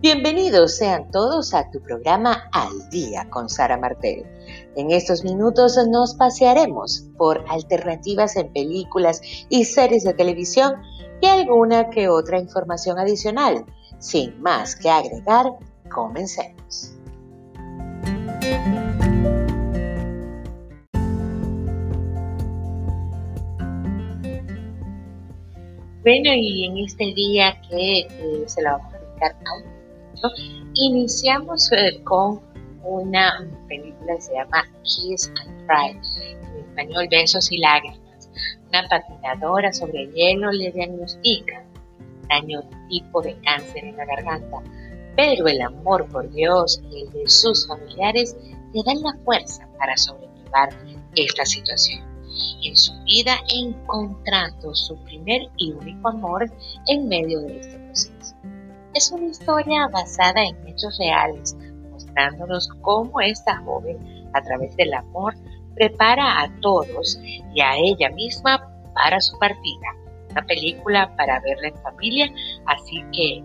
Bienvenidos sean todos a tu programa Al Día con Sara Martel. En estos minutos nos pasearemos por alternativas en películas y series de televisión y alguna que otra información adicional. Sin más que agregar, comencemos. Bueno, y en este día que eh, se la vamos a dedicar a Iniciamos eh, con una película que se llama Kiss and Cry, en español Besos y Lágrimas. Una patinadora sobre hielo le diagnostica daño tipo de cáncer en la garganta, pero el amor por Dios y el de sus familiares le dan la fuerza para sobrellevar esta situación. En su vida encontrando su primer y único amor en medio de proceso. Es una historia basada en hechos reales, mostrándonos cómo esta joven, a través del amor, prepara a todos y a ella misma para su partida. Una película para verla en familia, así que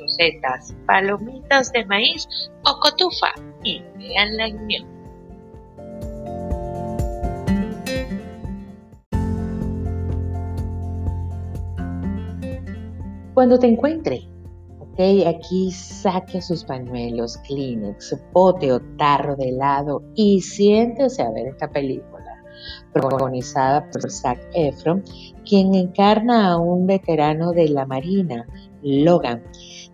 rosetas, palomitas de maíz o cotufa y veanla en unión. Cuando te encuentre aquí saque sus pañuelos, Kleenex, su pote o tarro de helado y siéntese a ver esta película, protagonizada por Zac Efron, quien encarna a un veterano de la Marina, Logan.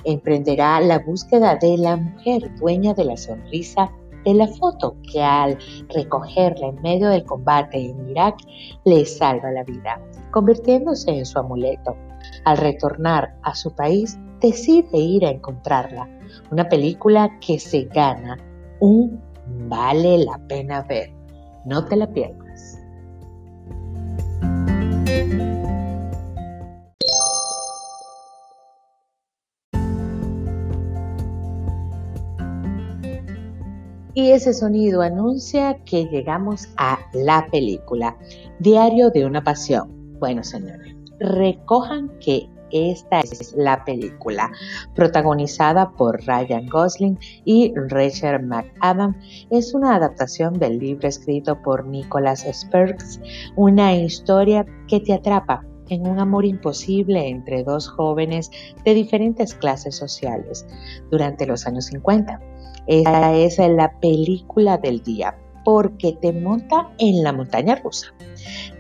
Emprenderá la búsqueda de la mujer dueña de la sonrisa de la foto que al recogerla en medio del combate en Irak le salva la vida, convirtiéndose en su amuleto. Al retornar a su país, decide ir a encontrarla. Una película que se gana un vale la pena ver. No te la pierdas. Y ese sonido anuncia que llegamos a la película, Diario de una Pasión. Bueno, señores, recojan que esta es la película, protagonizada por Ryan Gosling y Rachel McAdams. Es una adaptación del libro escrito por Nicholas Sparks, una historia que te atrapa en un amor imposible entre dos jóvenes de diferentes clases sociales durante los años 50. Esta es la película del día porque te monta en la montaña rusa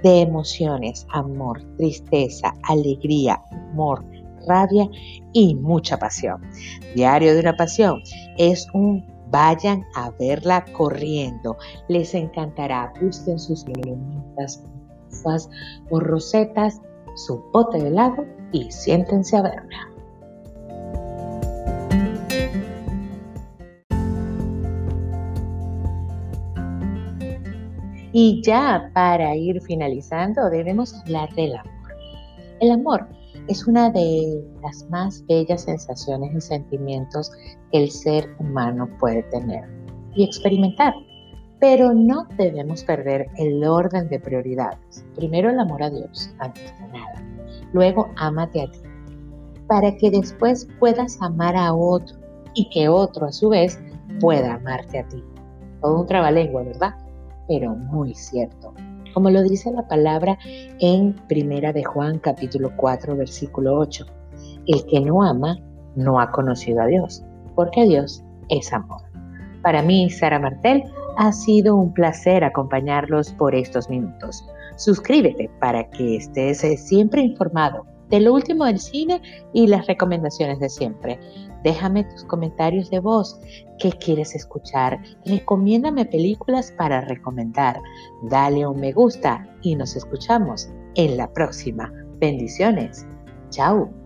de emociones, amor, tristeza, alegría, humor, rabia y mucha pasión. Diario de una pasión es un vayan a verla corriendo. Les encantará. Busquen sus palomitas, o rosetas, su bote de helado y siéntense a verla. Y ya para ir finalizando, debemos hablar del amor. El amor es una de las más bellas sensaciones y sentimientos que el ser humano puede tener y experimentar. Pero no debemos perder el orden de prioridades. Primero el amor a Dios, antes de nada. Luego ámate a ti, para que después puedas amar a otro y que otro a su vez pueda amarte a ti. Todo un trabalengua, ¿verdad? Pero muy cierto. Como lo dice la palabra en Primera de Juan capítulo 4 versículo 8. El que no ama no ha conocido a Dios, porque Dios es amor. Para mí, Sara Martel, ha sido un placer acompañarlos por estos minutos. Suscríbete para que estés siempre informado de lo último del cine y las recomendaciones de siempre. Déjame tus comentarios de voz. ¿Qué quieres escuchar? Recomiéndame películas para recomendar. Dale un me gusta y nos escuchamos en la próxima. Bendiciones. Chao.